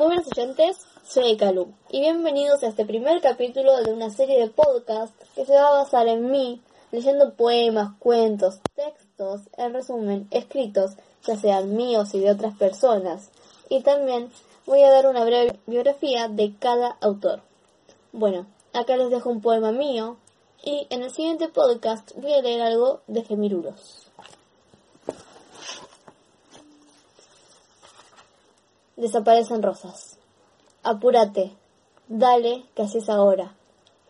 Muy buenos oyentes, soy Calu y bienvenidos a este primer capítulo de una serie de podcasts que se va a basar en mí leyendo poemas, cuentos, textos, en resumen, escritos, ya sean míos y de otras personas. Y también voy a dar una breve biografía de cada autor. Bueno, acá les dejo un poema mío y en el siguiente podcast voy a leer algo de Gemirulos. Desaparecen rosas. Apúrate, dale, que así es ahora.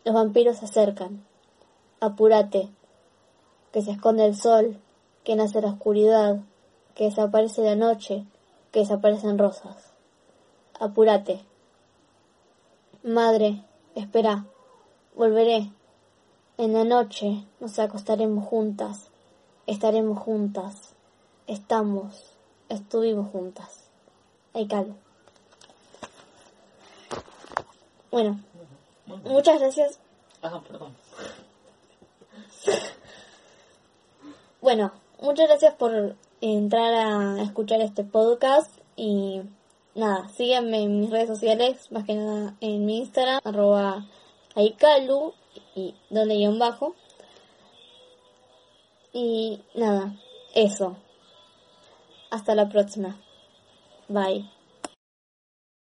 Los vampiros se acercan. Apúrate, que se esconde el sol, que nace la oscuridad, que desaparece la noche, que desaparecen rosas. Apúrate. Madre, espera, volveré. En la noche nos acostaremos juntas, estaremos juntas, estamos, estuvimos juntas. Ay, calvo. Bueno, muchas gracias. Ah, perdón. Bueno, muchas gracias por entrar a escuchar este podcast y nada, síganme en mis redes sociales, más que nada en mi Instagram, arroba aikalu y donde guion bajo. Y nada, eso. Hasta la próxima. Bye.